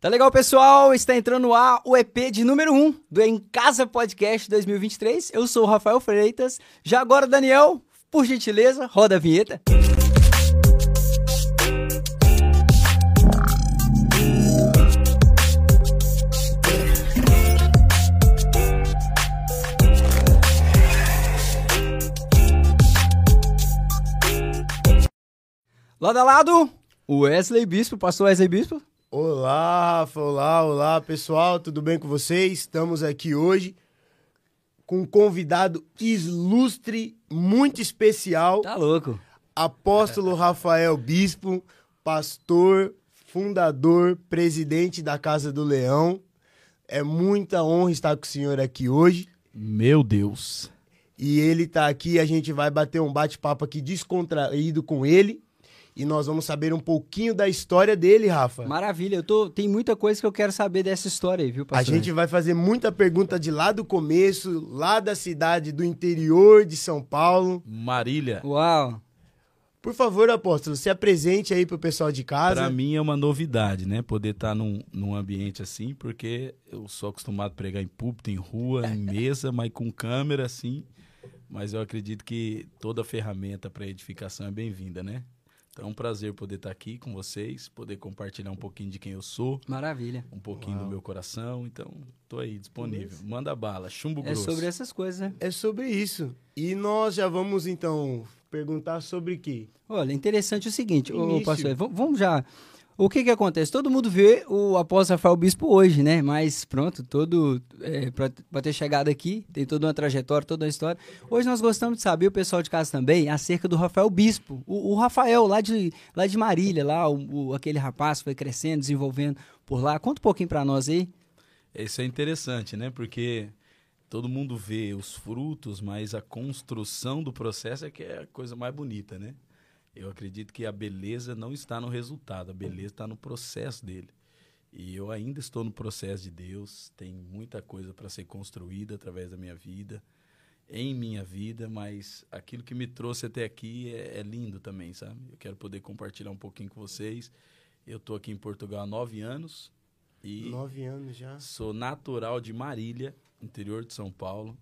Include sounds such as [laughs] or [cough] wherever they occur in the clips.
Tá legal, pessoal? Está entrando ar o EP de número 1 do Em Casa Podcast 2023. Eu sou o Rafael Freitas. Já agora, Daniel, por gentileza, roda a vinheta. Lado a lado, o Wesley Bispo, pastor Wesley Bispo. Olá, Rafa, olá, olá, pessoal, tudo bem com vocês? Estamos aqui hoje com um convidado ilustre, muito especial. Tá louco. Apóstolo [laughs] Rafael Bispo, pastor, fundador, presidente da Casa do Leão. É muita honra estar com o senhor aqui hoje. Meu Deus. E ele está aqui, a gente vai bater um bate-papo aqui descontraído com ele e nós vamos saber um pouquinho da história dele, Rafa. Maravilha, eu tô, tem muita coisa que eu quero saber dessa história aí, viu, pastor? A gente vai fazer muita pergunta de lá do começo, lá da cidade do interior de São Paulo. Marília. Uau. Por favor, apóstolo, se apresente aí pro pessoal de casa. Para mim é uma novidade, né? Poder estar tá num, num ambiente assim, porque eu sou acostumado a pregar em púlpito, em rua, em [laughs] mesa, mas com câmera assim. Mas eu acredito que toda ferramenta para edificação é bem-vinda, né? Então é um prazer poder estar aqui com vocês, poder compartilhar um pouquinho de quem eu sou. Maravilha. Um pouquinho Uau. do meu coração. Então, tô aí disponível. Manda bala, chumbo é grosso. É sobre essas coisas, né? É sobre isso. E nós já vamos então perguntar sobre o quê? Olha, interessante o seguinte, ô, pastor, vamos já o que que acontece? Todo mundo vê o apóstolo Rafael Bispo hoje, né? Mas pronto, todo é, para ter chegado aqui, tem toda uma trajetória, toda uma história. Hoje nós gostamos de saber, o pessoal de casa também, acerca do Rafael Bispo. O, o Rafael, lá de, lá de Marília, lá, o, o, aquele rapaz foi crescendo, desenvolvendo por lá. Conta um pouquinho para nós aí. Isso é interessante, né? Porque todo mundo vê os frutos, mas a construção do processo é que é a coisa mais bonita, né? Eu acredito que a beleza não está no resultado, a beleza está no processo dele. E eu ainda estou no processo de Deus, tem muita coisa para ser construída através da minha vida, em minha vida, mas aquilo que me trouxe até aqui é, é lindo também, sabe? Eu quero poder compartilhar um pouquinho com vocês. Eu estou aqui em Portugal há nove anos. E nove anos já. Sou natural de Marília, interior de São Paulo.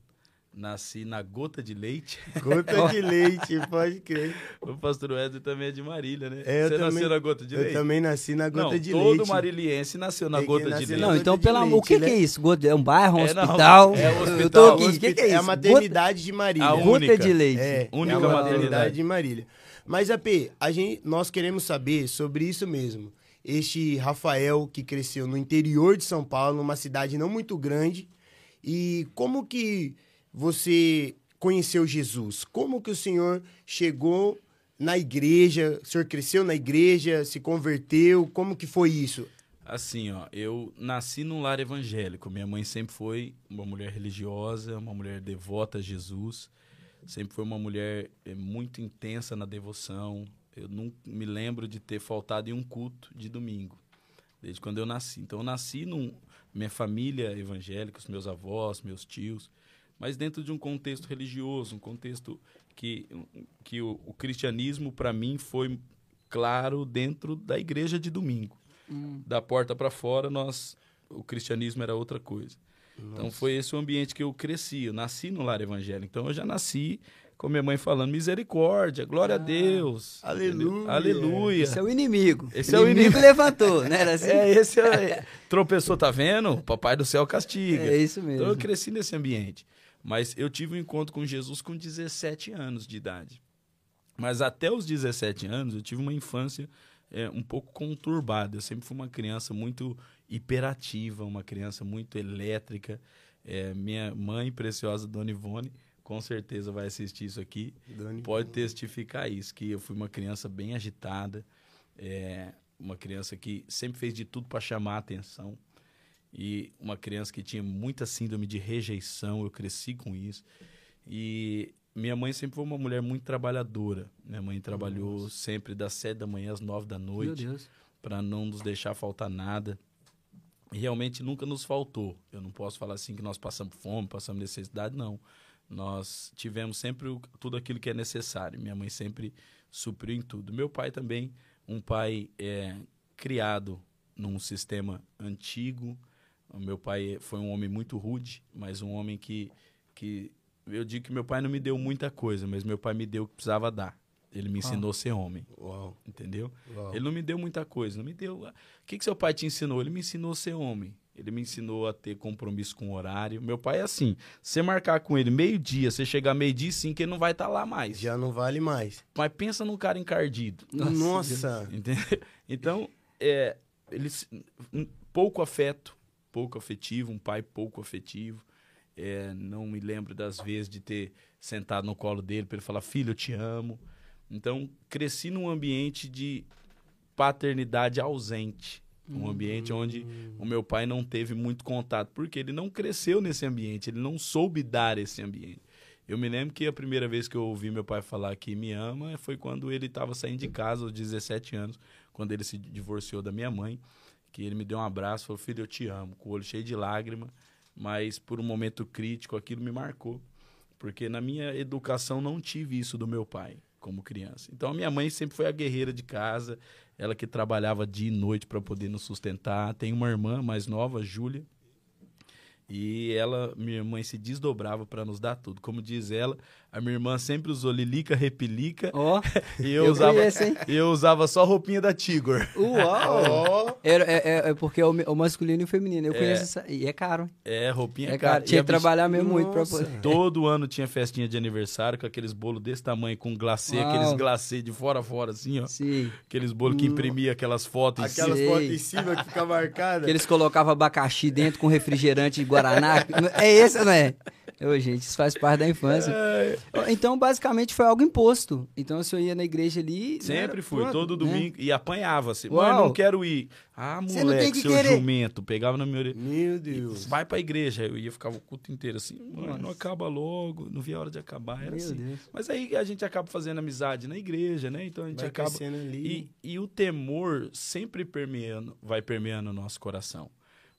Nasci na Gota de Leite. [laughs] Gota de Leite, pode crer. O pastor Wesley também é de Marília, né? É, Você também, nasceu na Gota de Leite? Eu também nasci na Gota não, de todo Leite. Todo mariliense nasceu na Gota de Leite. Não, então, pela, o que, né? que é isso? É um bairro, um é, hospital? Não, é um hospital. Eu tô aqui, o que, que é isso? É a maternidade de Marília. A Gota única. de Leite. É, única é a maternidade. maternidade de Marília. Mas, AP, a gente, nós queremos saber sobre isso mesmo. Este Rafael que cresceu no interior de São Paulo, numa cidade não muito grande, e como que você conheceu Jesus? Como que o senhor chegou na igreja? O senhor cresceu na igreja, se converteu? Como que foi isso? Assim, ó, eu nasci num lar evangélico. Minha mãe sempre foi uma mulher religiosa, uma mulher devota a Jesus. Sempre foi uma mulher eh, muito intensa na devoção. Eu não me lembro de ter faltado em um culto de domingo, desde quando eu nasci. Então, eu nasci num minha família evangélica, os meus avós, meus tios mas dentro de um contexto religioso, um contexto que, que o, o cristianismo, para mim, foi claro dentro da igreja de domingo. Hum. Da porta para fora, nós o cristianismo era outra coisa. Nossa. Então foi esse o ambiente que eu cresci. Eu nasci no lar evangélico. Então eu já nasci com minha mãe falando misericórdia, glória ah, a Deus. Aleluia. Aleluia. Esse é o inimigo. Esse é o inimigo. levantou, né? Era assim? É, esse é, [laughs] tropeçou, tá vendo? Papai do céu castiga. É isso mesmo. Então eu cresci nesse ambiente. Mas eu tive um encontro com Jesus com 17 anos de idade. Mas até os 17 anos eu tive uma infância é, um pouco conturbada. Eu sempre fui uma criança muito hiperativa, uma criança muito elétrica. É, minha mãe preciosa, Dona Ivone, com certeza vai assistir isso aqui. Dona pode testificar isso, que eu fui uma criança bem agitada, é, uma criança que sempre fez de tudo para chamar a atenção e uma criança que tinha muita síndrome de rejeição, eu cresci com isso. E minha mãe sempre foi uma mulher muito trabalhadora. Minha mãe trabalhou Nossa. sempre das sete da manhã às nove da noite para não nos deixar faltar nada. E realmente nunca nos faltou. Eu não posso falar assim que nós passamos fome, passamos necessidade, não. Nós tivemos sempre o, tudo aquilo que é necessário. Minha mãe sempre supriu em tudo. Meu pai também, um pai é, criado num sistema antigo. O meu pai foi um homem muito rude, mas um homem que, que eu digo que meu pai não me deu muita coisa, mas meu pai me deu o que precisava dar. Ele me ensinou ah. a ser homem. Uau. Entendeu? Uau. Ele não me deu muita coisa. Não me deu. O que, que seu pai te ensinou? Ele me ensinou a ser homem. Ele me ensinou a ter compromisso com o horário. Meu pai é assim: você marcar com ele meio-dia, você chegar meio-dia sim, que ele não vai estar tá lá mais. Já não vale mais. Mas pensa num cara encardido. Nossa. Nossa. Entendeu? Então, é, ele, pouco afeto, pouco afetivo, um pai pouco afetivo. É, não me lembro das vezes de ter sentado no colo dele para ele falar: Filho, eu te amo. Então, cresci num ambiente de paternidade ausente. Um uhum. ambiente onde o meu pai não teve muito contato, porque ele não cresceu nesse ambiente, ele não soube dar esse ambiente. Eu me lembro que a primeira vez que eu ouvi meu pai falar que me ama foi quando ele estava saindo de casa aos 17 anos, quando ele se divorciou da minha mãe, que ele me deu um abraço, falou: "Filho, eu te amo", com o olho cheio de lágrima, mas por um momento crítico aquilo me marcou, porque na minha educação não tive isso do meu pai como criança. Então a minha mãe sempre foi a guerreira de casa, ela que trabalhava dia e noite para poder nos sustentar. Tem uma irmã mais nova, Júlia, e ela, minha mãe se desdobrava para nos dar tudo. Como diz ela, a minha irmã sempre usou lilica, repelica. Ó. Oh, [laughs] e eu, eu usava, conheço, eu usava só roupinha da Tigor. [laughs] Uau! Oh. É, é, é, porque é o, masculino e o feminino. Eu é. conheço essa. E é caro. É, roupinha é caro. Tinha que trabalhar mesmo Nossa. muito pra poder. Todo ano tinha festinha de aniversário com aqueles bolos desse tamanho, com glacê, Uau. aqueles glacê de fora a fora, assim, ó. Sim. Aqueles bolos que hum. imprimia aquelas fotos Aquelas fotos em cima que fica marcada. Que eles colocavam abacaxi dentro com refrigerante de Guaraná. é esse, não é? Ô, gente, isso faz parte da infância. É. Então, basicamente, foi algo imposto. Então, o senhor ia na igreja ali... Sempre fui, pronto, todo né? domingo. Né? E apanhava-se. Mãe, não quero ir. Ah, moleque, seu querer. jumento. Pegava na minha orelha. Meu Deus. Vai pra igreja. Eu ia, ficava o culto inteiro assim. Mãe, não acaba logo. Não via a hora de acabar. Era Meu assim. Deus. Mas aí a gente acaba fazendo amizade na igreja, né? Então, a gente vai acaba... Ali. E, e o temor sempre permeando, vai permeando o nosso coração.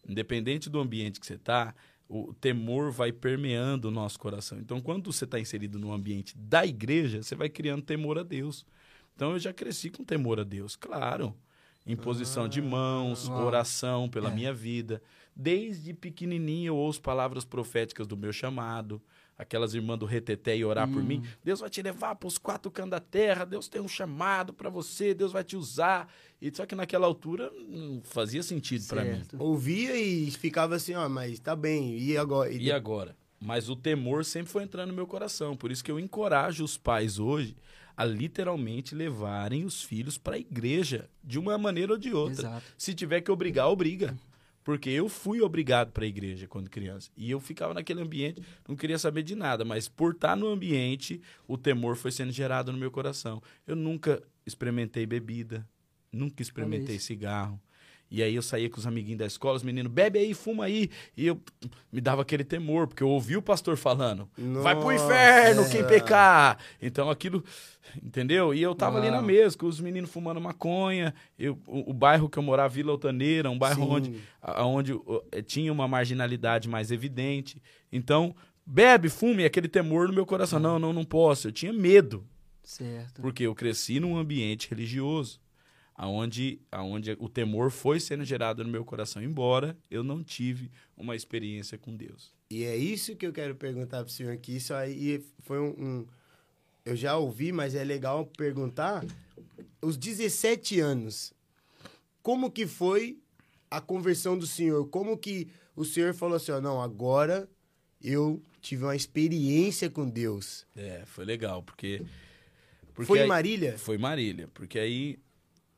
Independente do ambiente que você tá o temor vai permeando o nosso coração. Então, quando você está inserido no ambiente da igreja, você vai criando temor a Deus. Então, eu já cresci com temor a Deus, claro. Imposição ah, de mãos, oração pela é. minha vida. Desde pequenininho eu ouço palavras proféticas do meu chamado aquelas irmãs do reteté e orar hum. por mim. Deus vai te levar para os quatro cantos da terra, Deus tem um chamado para você, Deus vai te usar. E só que naquela altura não fazia sentido para mim. Ouvia e ficava assim, ó, mas tá bem, e agora? E, e agora? Mas o temor sempre foi entrando no meu coração, por isso que eu encorajo os pais hoje a literalmente levarem os filhos para a igreja, de uma maneira ou de outra. Exato. Se tiver que obrigar, obriga. Porque eu fui obrigado para a igreja quando criança. E eu ficava naquele ambiente, não queria saber de nada, mas por estar no ambiente, o temor foi sendo gerado no meu coração. Eu nunca experimentei bebida, nunca experimentei cigarro. E aí eu saía com os amiguinhos da escola, os meninos, bebe aí, fuma aí. E eu me dava aquele temor, porque eu ouvi o pastor falando, Nossa. vai pro inferno quem pecar. Então aquilo, entendeu? E eu tava ali na mesa, com os meninos fumando maconha. Eu, o, o bairro que eu morava, Vila Altaneira, um bairro Sim. onde, onde uh, tinha uma marginalidade mais evidente. Então, bebe, fume, aquele temor no meu coração. Não, não, não posso. Eu tinha medo. Certo. Porque eu cresci num ambiente religioso aonde, aonde o temor foi sendo gerado no meu coração, embora eu não tive uma experiência com Deus. E é isso que eu quero perguntar para o senhor aqui. Isso aí foi um, um, Eu já ouvi, mas é legal perguntar. Os 17 anos, como que foi a conversão do senhor? Como que o senhor falou assim, oh, não, agora eu tive uma experiência com Deus? É, foi legal, porque... porque foi em Marília? Foi em Marília, porque aí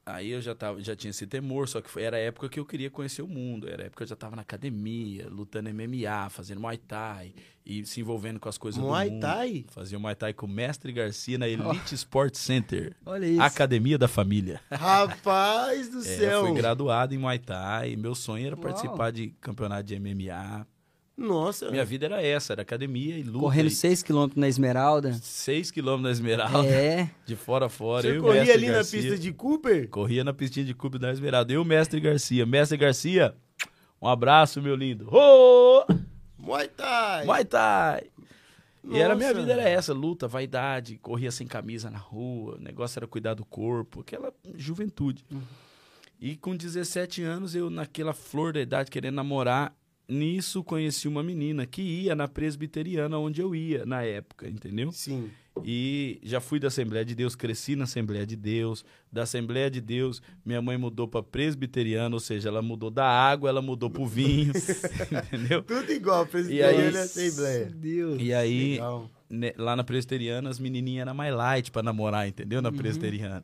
Aí eu já, tava, já tinha esse temor, só que foi, era a época que eu queria conhecer o mundo. Era a época que eu já estava na academia, lutando MMA, fazendo Muay Thai e se envolvendo com as coisas Muay do mundo. Thai? Fazia Muay Thai com o Mestre Garcia na [laughs] Elite oh. Sport Center. Olha isso. Academia da Família. Rapaz do [laughs] é, céu! Eu fui graduado em Muay Thai. Meu sonho era Uau. participar de campeonato de MMA. Nossa. Minha vida era essa, era academia e luta. Correndo 6km na Esmeralda. 6km na Esmeralda. É. [laughs] De fora a fora. Você corria ali Garcia, na pista de Cooper? Corria na pistinha de Cooper da Esmeralda. Eu Mestre Garcia. Mestre Garcia, um abraço, meu lindo. Oh! Muay Thai! Muay Thai! Nossa. E era minha vida era essa, luta, vaidade, corria sem camisa na rua, o negócio era cuidar do corpo, aquela juventude. Uhum. E com 17 anos, eu, naquela flor da idade, querendo namorar, nisso conheci uma menina que ia na presbiteriana onde eu ia na época, entendeu? Sim. E já fui da Assembleia de Deus, cresci na Assembleia de Deus. Da Assembleia de Deus, minha mãe mudou para presbiteriana, ou seja, ela mudou da água, ela mudou pro vinho, [laughs] entendeu? Tudo igual, presbiteriana e Assembleia. Deus. E aí, Legal. né, lá na presbiteriana, as menininhas eram mais light para namorar, entendeu? Na Uhum. presbiteriana.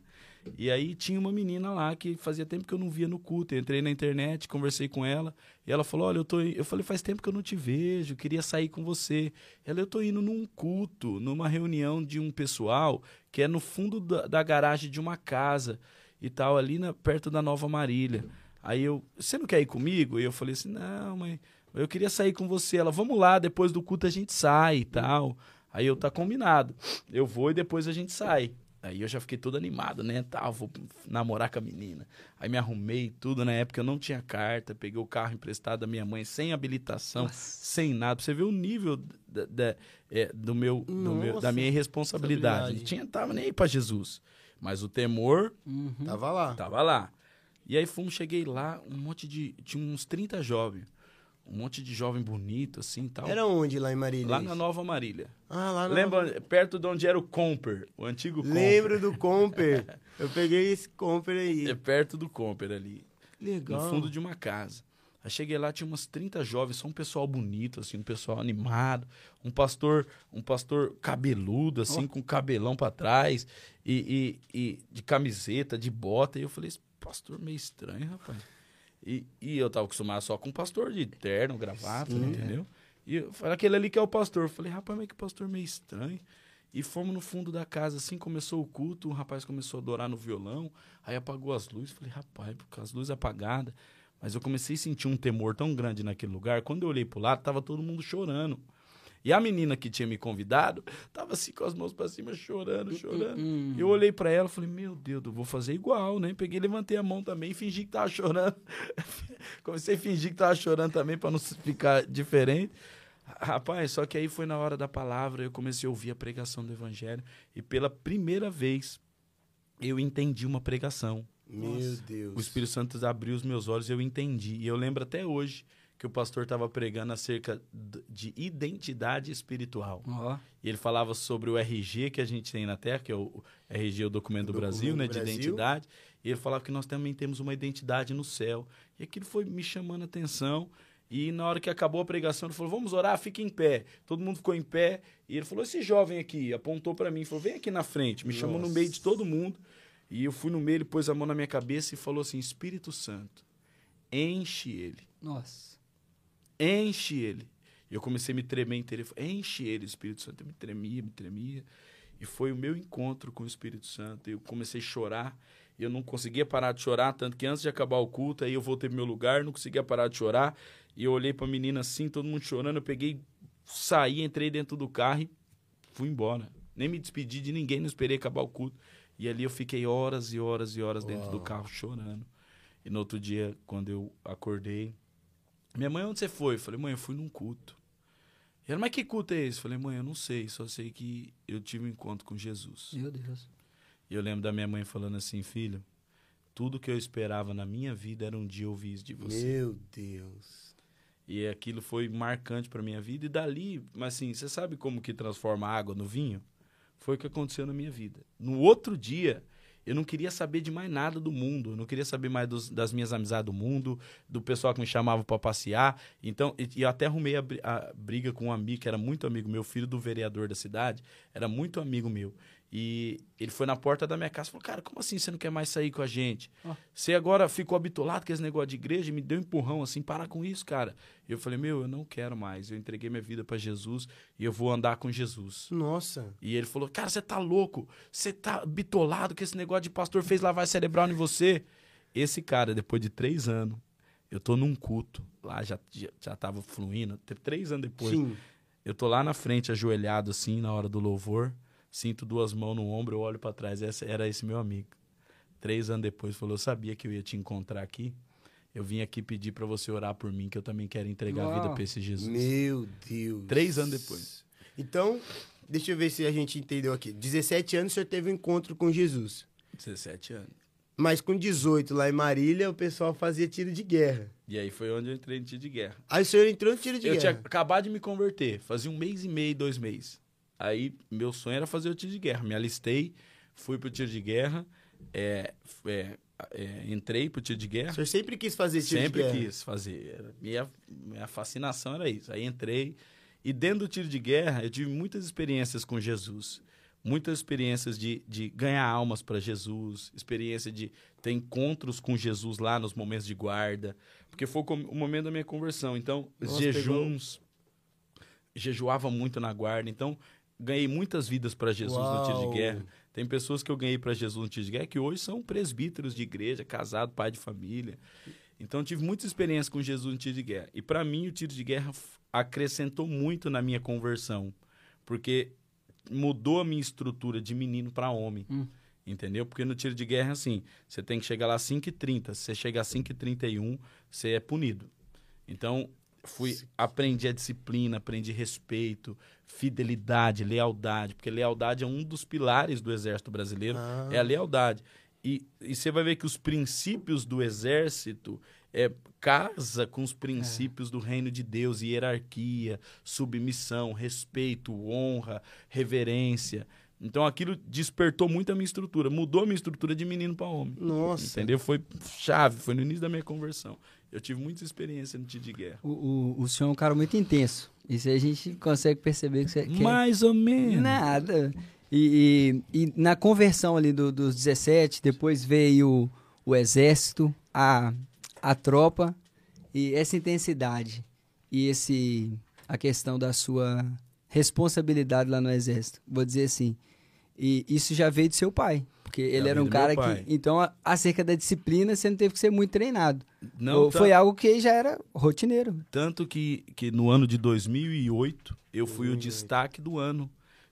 E aí tinha uma menina lá que fazia tempo que eu não via no culto. Eu entrei na internet, conversei com ela, e ela falou: "Olha, eu tô, in-" eu falei, faz tempo que eu não te vejo, queria sair com você". Ela, eu tô indo num culto, numa reunião de um pessoal que é no fundo da, da garagem de uma casa e tal, ali na, perto da Nova Marília. Aí eu, você não quer ir comigo? E eu falei assim: "Não, mãe, eu queria sair com você". Ela, vamos lá, depois do culto a gente sai e tal. Aí eu, tá combinado. Eu vou e depois a gente sai. Aí eu já fiquei todo animado, né? Tal, vou namorar com a menina. Aí me arrumei tudo. Na época eu não tinha carta, peguei o carro emprestado da minha mãe sem habilitação, sem nada. Pra você ver o nível da, da- é, do meu, do meu- Nossa, da minha irresponsabilidade. Não tinha, tava nem aí pra Jesus. Mas o temor Uhum. Tava lá. Tava lá. E aí fomos, cheguei lá, um monte de. Tinha uns 30 jovens. Um monte de jovem bonito, assim e tal. Era onde lá em Marília? lá na Nova Marília. Ah, lá na Lembra, perto de onde era o Comper, o antigo Comper. Lembro do Comper. [laughs] Eu peguei esse Comper aí. É perto do Comper ali. Legal. No fundo de uma casa. Aí cheguei lá, tinha umas 30 jovens, só um pessoal bonito, assim, um pessoal animado. Um pastor, um pastor cabeludo, assim, com cabelão pra trás. E, e, e de camiseta, de bota. E eu falei, esse pastor meio estranho, rapaz. E, e eu tava acostumado só com pastor de terno, gravata, entendeu? E eu falei, aquele ali que é o pastor. Eu falei, rapaz, mas que pastor meio estranho. E fomos no fundo da casa, assim, começou o culto, um rapaz começou a adorar no violão, aí apagou as luzes. Falei, rapaz, com as luzes apagadas. Mas eu comecei a sentir um temor tão grande naquele lugar. Quando eu olhei pro lado, tava todo mundo chorando. E a menina que tinha me convidado tava assim com as mãos pra cima, chorando, chorando. E eu olhei pra ela e falei, meu Deus, eu vou fazer igual, né? Peguei, levantei a mão também e fingi que tava chorando. [laughs] Comecei a fingir que tava chorando também pra não ficar diferente. Rapaz, só que aí foi na hora da palavra, eu comecei a ouvir a pregação do evangelho. E pela primeira vez eu entendi uma pregação. Meu Deus. O Espírito Santo abriu os meus olhos e eu entendi. E eu lembro até hoje que o pastor estava pregando acerca de identidade espiritual. Ó. E ele falava sobre o RG que a gente tem na Terra, que é o o RG, o documento do Documento Brasil, né, do de Brasil. identidade. E ele falava que nós também temos uma identidade no céu. E aquilo foi me chamando a atenção. E na hora que acabou a pregação, ele falou: Vamos orar, fica em pé. Todo mundo ficou em pé. E ele falou: Esse jovem aqui apontou para mim, falou: Vem aqui na frente. Me chamou no Nossa. meio de todo mundo. E eu fui no meio, ele pôs a mão na minha cabeça e falou assim: Espírito Santo, enche ele Nossa. Enche ele. E eu comecei a me tremer inteiro. Enche ele, Espírito Santo. Eu me tremia, me tremia. E foi o meu encontro com o Espírito Santo. Eu comecei a chorar. E eu não conseguia parar de chorar, tanto que antes de acabar o culto, aí eu voltei pro meu lugar, não conseguia parar de chorar. E eu olhei pra menina assim, todo mundo chorando. Eu peguei, saí, entrei dentro do carro e fui embora. Nem me despedi de ninguém, não esperei acabar o culto. E ali eu fiquei horas e horas e horas dentro do Uau. carro chorando. E no outro dia, quando eu acordei, minha mãe, onde você foi? Eu falei, mãe, eu fui num culto. E ela, mas que culto é esse? Eu falei, mãe, eu não sei, só sei que eu tive um encontro com Jesus. Meu Deus. E eu lembro da minha mãe falando assim, filho, tudo que eu esperava na minha vida era um dia ouvir isso de você. Meu Deus. E aquilo foi marcante pra minha vida. E dali, mas assim, você sabe como que transforma a água no vinho? Foi o que aconteceu na minha vida. No outro dia, eu não queria saber de mais nada do mundo. Eu não queria saber mais dos- das minhas amizades do mundo, do pessoal que me chamava pra passear. Então, e, e eu até arrumei a, a briga com um amigo que era muito amigo meu, filho do vereador da cidade, era muito amigo meu. E ele foi na porta da minha casa e falou: Cara, como assim você não quer mais sair com a gente? Ó. Você agora ficou habitolado com esse negócio de igreja e me deu um empurrão assim, para com isso, cara. E eu falei: Meu, eu não quero mais. Eu entreguei minha vida pra Jesus e eu vou andar com Jesus. Nossa. E ele falou: Cara, você tá louco? Você tá bitolado que esse negócio de pastor fez lavagem cerebral em você? Esse cara, depois de três anos, eu tô num culto. Lá já, já, já tava fluindo. Três anos depois. Sim. Eu tô lá na frente, ajoelhado assim, na hora do louvor. Sinto duas mãos no ombro, eu olho pra trás. Essa, era esse meu amigo. Três anos depois, falou: Eu sabia que eu ia te encontrar aqui. Eu vim aqui pedir pra você orar por mim, que eu também quero entregar a vida Uau. pra esse Jesus. Meu Deus. Três anos depois. Então, deixa eu ver se a gente entendeu aqui. 17 anos o senhor teve um encontro com Jesus. 17 anos. Mas com 18 lá em Marília, o pessoal fazia tiro de guerra. E aí foi onde eu entrei no tiro de guerra. Aí o senhor entrou no tiro de eu guerra. tinha acabado de me converter, fazia um mês e meio, dois meses. Aí meu sonho era fazer o tiro de guerra. Me alistei, fui pro tiro de guerra, é, é, é, entrei pro tiro de guerra. O senhor sempre quis fazer tiro sempre de guerra? quis fazer. Minha, minha fascinação era isso. Aí entrei. E dentro do tiro de guerra, eu tive muitas experiências com Jesus. Muitas experiências de, de ganhar almas para Jesus, experiência de ter encontros com Jesus lá nos momentos de guarda, porque foi o momento da minha conversão. Então, Nossa, jejuns, jejuava muito na guarda. Então, ganhei muitas vidas para Jesus no tiro Uau. de guerra. Tem pessoas que eu ganhei para Jesus no tiro de guerra que hoje são presbíteros de igreja, casado, pai de família. Então, tive muita experiência com Jesus no tiro de guerra. E para mim, o tiro de guerra acrescentou muito na minha conversão, porque mudou a minha estrutura de menino para homem. Hum. Entendeu? Porque no tiro de guerra assim: você tem que chegar lá às 5h30. Se você chegar às 5h31, você é punido. Então, fui, aprendi a disciplina, aprendi respeito, fidelidade, lealdade, porque lealdade é um dos pilares do exército brasileiro, Ah. é a lealdade. E, e você vai ver que os princípios do exército é, casa com os princípios do reino de Deus, hierarquia, submissão, respeito, honra, reverência. Então aquilo despertou muito a minha estrutura, mudou a minha estrutura de menino para homem. Nossa. Entendeu? Foi chave, foi no início da minha conversão. Eu tive muita experiência no tiro de guerra. O, o, o senhor é um cara muito intenso. Isso aí a gente consegue perceber que você que é- Mais ou menos. Nada. E, e- e na conversão ali do- dos 17, depois veio o exército, a, a tropa, e essa intensidade e esse a questão da sua responsabilidade lá no exército. Vou dizer assim. E isso já veio de seu pai. Porque ele era um do cara que. Então, a- acerca da disciplina, você não teve que ser muito treinado. Não, Ou Foi algo que já era rotineiro. Tanto que, que no ano de 2008, eu fui o 2008. destaque do ano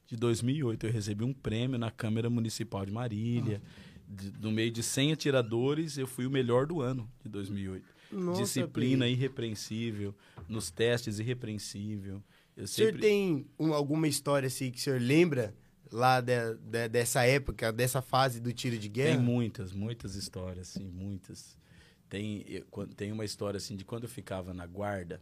de 2008. Eu recebi um prêmio na Câmara Municipal de Marília. De- no meio de 100 atiradores, eu fui o melhor do ano de 2008. Nossa, Disciplina irrepreensível, nos testes irrepreensível. Eu O senhor sempre... tem um- alguma história assim que o senhor lembra lá de- de- dessa época, dessa fase do tiro de guerra? Tem muitas, muitas histórias, assim, muitas. Tem, eu- tem uma história, assim, de quando eu ficava na guarda,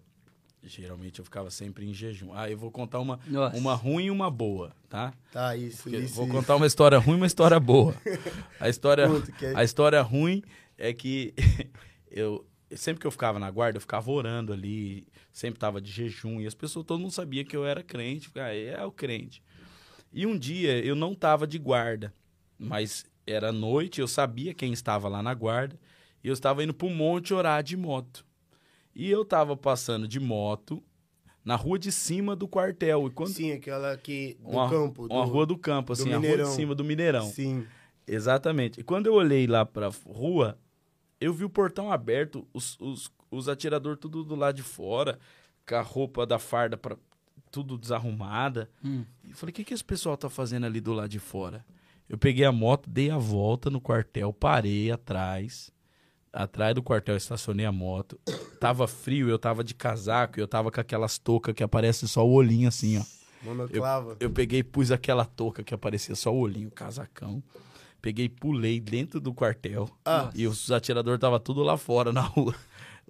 geralmente eu ficava sempre em jejum. Ah, eu vou contar uma, Nossa. uma ruim e uma boa, tá? Tá, isso, Porque isso. vou isso. contar uma história ruim e uma história boa. [laughs] A história, que é- a história ruim é que [laughs] eu sempre que eu ficava na guarda, eu ficava orando ali, sempre tava de jejum e as pessoas, todo mundo sabia que eu era crente, ficava, "Ah, é o crente. E um dia eu não tava de guarda, mas era noite, eu sabia quem estava lá na guarda, e eu estava indo pro monte orar de moto. E eu tava passando de moto na rua de cima do quartel. E quando Sim, aquela aqui do uma, campo. uma do- rua do campo, assim, a rua de cima do Mineirão. Sim. Exatamente. E quando eu olhei lá pra rua, eu vi o portão aberto, os, os, os atiradores tudo do lado de fora, com a roupa da farda pra, tudo desarrumada. Hum. E eu falei, o que, que esse pessoal tá fazendo ali do lado de fora? Eu peguei a moto, dei a volta no quartel, parei atrás. Atrás do quartel, estacionei a moto. Tava frio, eu tava de casaco, eu tava com aquelas toucas que aparece só o olhinho assim, ó. Monoclava. Eu peguei e pus aquela touca que aparecia só o olhinho, o casacão. Peguei pulei dentro do quartel. Ah. E os atiradores estavam tudo lá fora, [laughs] na rua.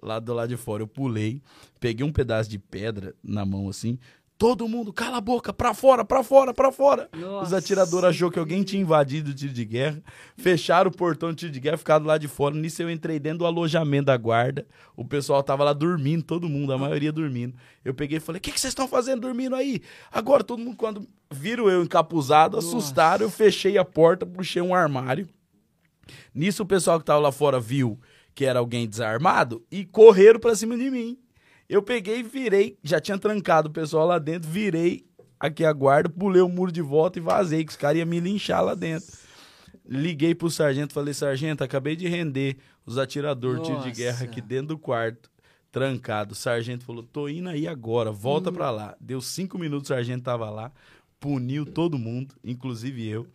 Lá do lado de fora. Eu pulei, peguei um pedaço de pedra na mão assim. Todo mundo, cala a boca, pra fora, pra fora, pra fora. Os Nossa. atiradores achou que alguém tinha invadido o tiro de guerra. Fecharam o portão do tiro de guerra, ficaram lá de fora. Nisso eu entrei dentro do alojamento da guarda. O pessoal tava lá dormindo, todo mundo, a maioria dormindo. Eu peguei e falei: O que, que vocês estão fazendo dormindo aí? Agora todo mundo, quando viram eu encapuzado, assustaram. Eu fechei a porta, puxei um armário. Nisso o pessoal que tava lá fora viu que era alguém desarmado e correram pra cima de mim. Eu peguei e virei, já tinha trancado o pessoal lá dentro, virei aqui a guarda, pulei o muro de volta e vazei, que os caras iam me linchar lá dentro. Liguei pro sargento, falei, sargento, acabei de render os atiradores, tiro de guerra aqui dentro do quarto, trancado. O sargento falou, tô indo aí agora, volta pra lá. Deu cinco minutos, o sargento tava lá, puniu todo mundo, inclusive eu,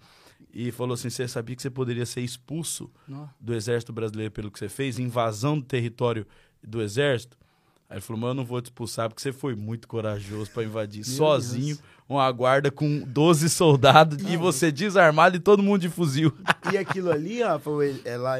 e falou assim, você sabia que você poderia ser expulso do exército brasileiro pelo que você fez, invasão do território do exército. Aí ele falou, mas eu não vou te expulsar porque você foi muito corajoso para invadir Meu sozinho Deus. uma guarda com 12 soldados não, e você desarmado e todo mundo de fuzil. E aquilo ali, Rafa, é, lá,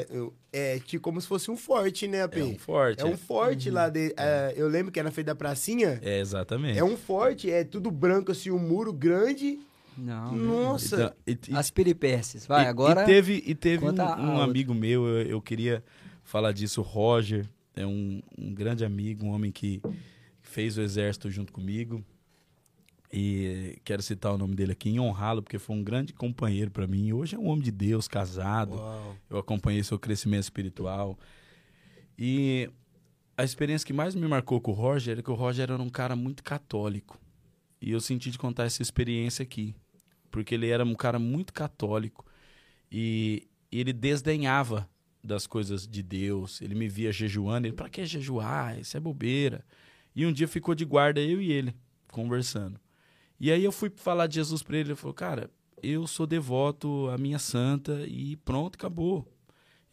é tipo como se fosse um forte, né, AP? É um forte. É um forte uhum. lá. De, é. eu lembro que era feito da pracinha. É, exatamente. É um forte, é tudo branco assim, um muro grande não. Nossa. Então, e, As peripécias. Vai, e, agora. E teve, e teve um, um amigo meu, eu, eu, queria falar disso, o Roger. É um, um grande amigo, um homem que fez o exército junto comigo. E quero citar o nome dele aqui e honrá-lo, porque foi um grande companheiro para mim. Hoje é um homem de Deus, casado. Uau. Eu acompanhei seu crescimento espiritual. E a experiência que mais me marcou com o Roger é que o Roger era um cara muito católico. E eu senti de contar essa experiência aqui porque ele era um cara muito católico e, ele desdenhava das coisas de Deus. Ele me via jejuando, ele, para que jejuar? Isso é bobeira. E um dia ficou de guarda eu e ele conversando. E aí eu fui falar de Jesus para ele, ele falou: "Cara, eu sou devoto à minha santa e pronto, acabou".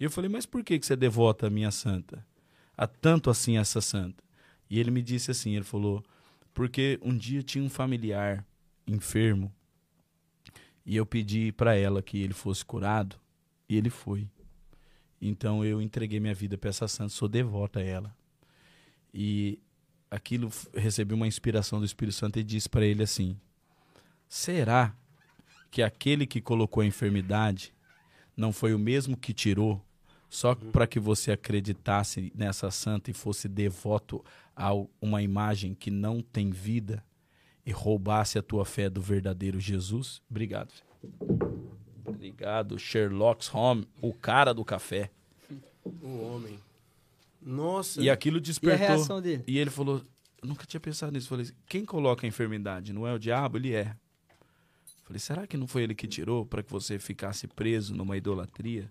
E eu falei: "Mas por que que você é devoto à minha santa? Há tanto assim essa santa?" E ele me disse assim, ele falou: "Porque um dia tinha um familiar enfermo e eu pedi para ela que ele fosse curado e ele foi. Então eu entreguei minha vida para essa santa, sou devota a ela. E aquilo recebi uma inspiração do Espírito Santo e disse para ele assim: Será que aquele que colocou a enfermidade não foi o mesmo que tirou só uhum. para que você acreditasse nessa santa e fosse devoto a uma imagem que não tem vida? e roubasse a tua fé do verdadeiro Jesus? Obrigado. Obrigado, Sherlock Holmes, o cara do café. O homem. Nossa. E aquilo despertou. E a reação dele? E ele falou: Eu nunca tinha pensado nisso. falei: Quem coloca a enfermidade? Não é o diabo? Ele é. falei: Será que não foi ele que tirou para que você ficasse preso numa idolatria?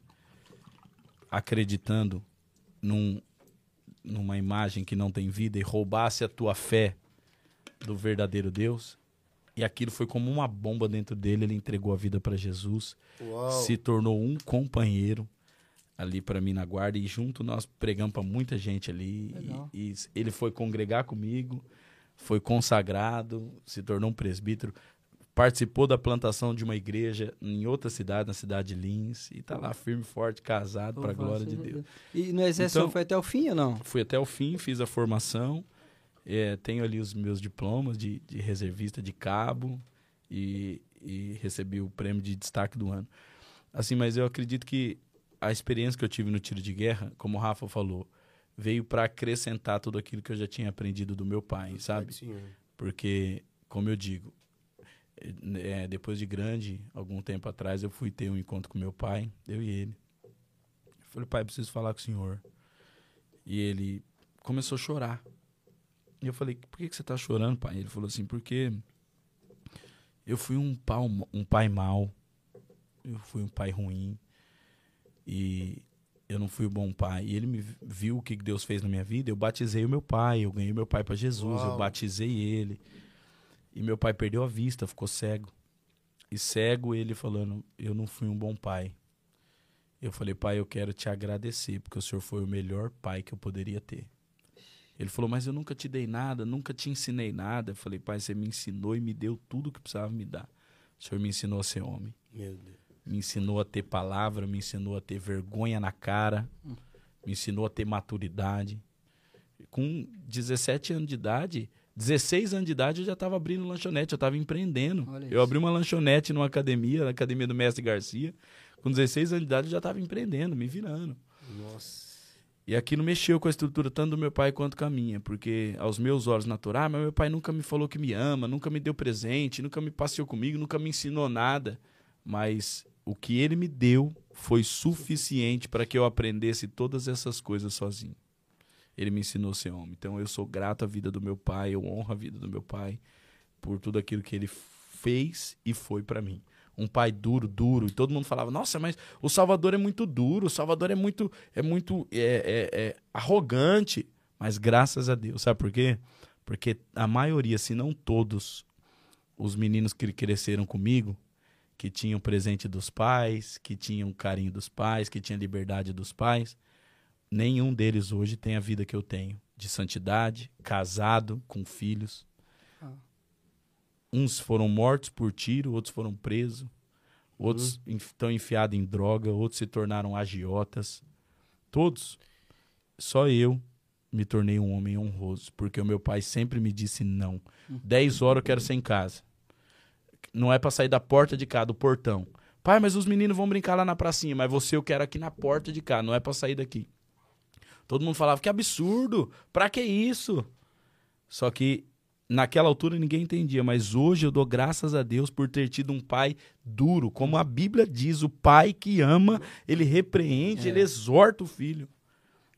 Acreditando num, numa imagem que não tem vida e roubasse a tua fé do verdadeiro Deus. E aquilo foi como uma bomba dentro dele. Ele entregou a vida para Jesus, Uau. se tornou um companheiro ali para mim na guarda. E junto nós pregamos para muita gente ali. E, e, ele foi congregar comigo, foi consagrado, se tornou um presbítero. Participou da plantação de uma igreja em outra cidade, na cidade de Lins, e está lá firme, forte, casado, para a glória de Deus. E no exército então, foi até o fim ou não? Fui até o fim, fiz a formação. É, tenho ali os meus diplomas de, de reservista de cabo e, e, recebi o prêmio de destaque do ano. Assim, mas eu acredito que a experiência que eu tive no tiro de guerra, como o Rafa falou, veio para acrescentar tudo aquilo que eu já tinha aprendido do meu pai, sabe? Porque, como eu digo, é, depois de grande, algum tempo atrás, eu fui ter um encontro com meu pai, eu e ele. Eu falei, pai, preciso falar com o senhor. E ele começou a chorar. E eu falei, por que, que você está chorando, pai? Ele falou assim, porque eu fui um, pau, um pai mau, eu fui um pai ruim, e eu não fui um bom pai. E ele me viu o que Deus fez na minha vida, eu batizei o meu pai, eu ganhei meu pai para Jesus, Uau. eu batizei ele. E meu pai perdeu a vista, ficou cego. E cego ele falando, eu não fui um bom pai. Eu falei, pai, eu quero te agradecer, porque o senhor foi o melhor pai que eu poderia ter. Ele falou, mas eu nunca te dei nada, nunca te ensinei nada. Eu falei, pai, você me ensinou e me deu tudo que precisava me dar. O senhor me ensinou a ser homem. Me ensinou a ter palavra, me ensinou a ter vergonha na cara, me ensinou a ter maturidade. Com 17 anos de idade, 16 anos de idade, eu já estava abrindo lanchonete, eu estava empreendendo. Eu abri uma lanchonete numa academia, na academia do Mestre Garcia. Com 16 anos de idade, eu já estava empreendendo, me virando. Nossa. E aquilo mexeu com a estrutura tanto do meu pai quanto com a minha, porque aos meus olhos naturais, mas meu pai nunca me falou que me ama, nunca me deu presente, nunca me passeou comigo, nunca me ensinou nada. Mas o que ele me deu foi suficiente para que eu aprendesse todas essas coisas sozinho. Ele me ensinou a ser homem. Então eu sou grato à vida do meu pai, eu honro a vida do meu pai por tudo aquilo que ele fez e foi para mim um pai duro, duro. E todo mundo falava, nossa, mas o Salvador é muito duro, o Salvador é muito, é muito é, é, é arrogante. Mas graças a Deus, sabe por quê? Porque a maioria, se não todos, os meninos que cresceram comigo, que tinham presente dos pais, que tinham carinho dos pais, que tinham liberdade dos pais, nenhum deles hoje tem a vida que eu tenho, de santidade, casado, com filhos. Uns foram mortos por tiro, outros foram presos, outros uhum. estão enfiados em droga, outros se tornaram agiotas. Todos. Só eu me tornei um homem honroso, porque o meu pai sempre me disse não. Uhum. Dez horas eu quero ser em casa. Não é para sair da porta de cá, do portão. Pai, mas os meninos vão brincar lá na pracinha, mas você eu quero aqui na porta de cá, não é para sair daqui. Todo mundo falava que absurdo, pra que isso? Só que naquela altura ninguém entendia, mas hoje eu dou graças a Deus por ter tido um pai duro, como a Bíblia diz, o pai que ama, ele repreende, é. ele exorta o filho.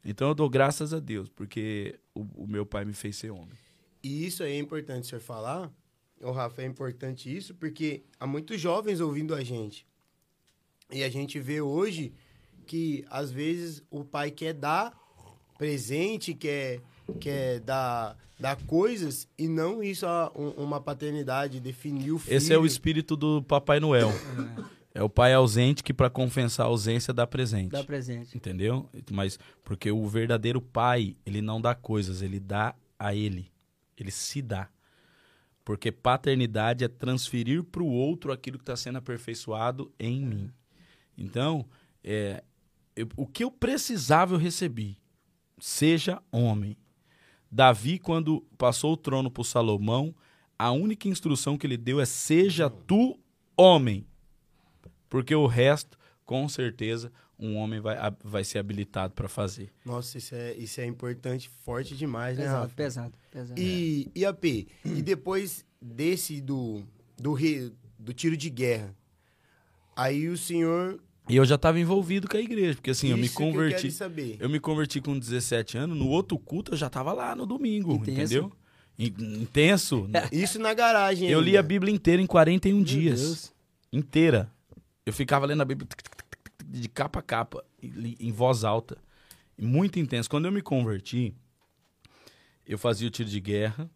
Então eu dou graças a Deus, porque o, o meu pai me fez ser homem. E isso aí é importante o senhor falar, o Rafa, é importante isso, porque há muitos jovens ouvindo a gente. E a gente vê hoje que, às vezes, o pai quer dar presente, quer, quer dar, dar coisas, e não isso a, um, uma paternidade, definir o filho. Esse é o espírito do Papai Noel. É o pai ausente que, para compensar a ausência, dá presente. Dá presente. Entendeu? Mas porque o verdadeiro pai, ele não dá coisas, ele dá a ele. Ele se dá. Porque paternidade é transferir para o outro aquilo que está sendo aperfeiçoado em mim. Então, é, eu, o que eu precisava eu recebi. Seja homem. Davi, quando passou o trono para Salomão, a única instrução que ele deu é: seja tu homem. Porque o resto, com certeza, um homem vai, vai ser habilitado para fazer. Nossa, isso é, isso é importante, forte demais, pesado, né, Rafa? Pesado, pesado. E, e AP, e depois desse do, do, do tiro de guerra, aí o senhor e eu já estava envolvido com a igreja, porque assim, Isso eu me converti. Eu, eu, me converti com 17 anos, no outro culto eu já estava lá no domingo, Intenso. entendeu? Intenso. [laughs] Isso na garagem. Eu ainda. li a Bíblia inteira em 41 Meu dias. Deus. Inteira. Eu ficava lendo a Bíblia de capa a capa, em voz alta. Muito intenso. Quando eu me converti, eu fazia o tiro de guerra,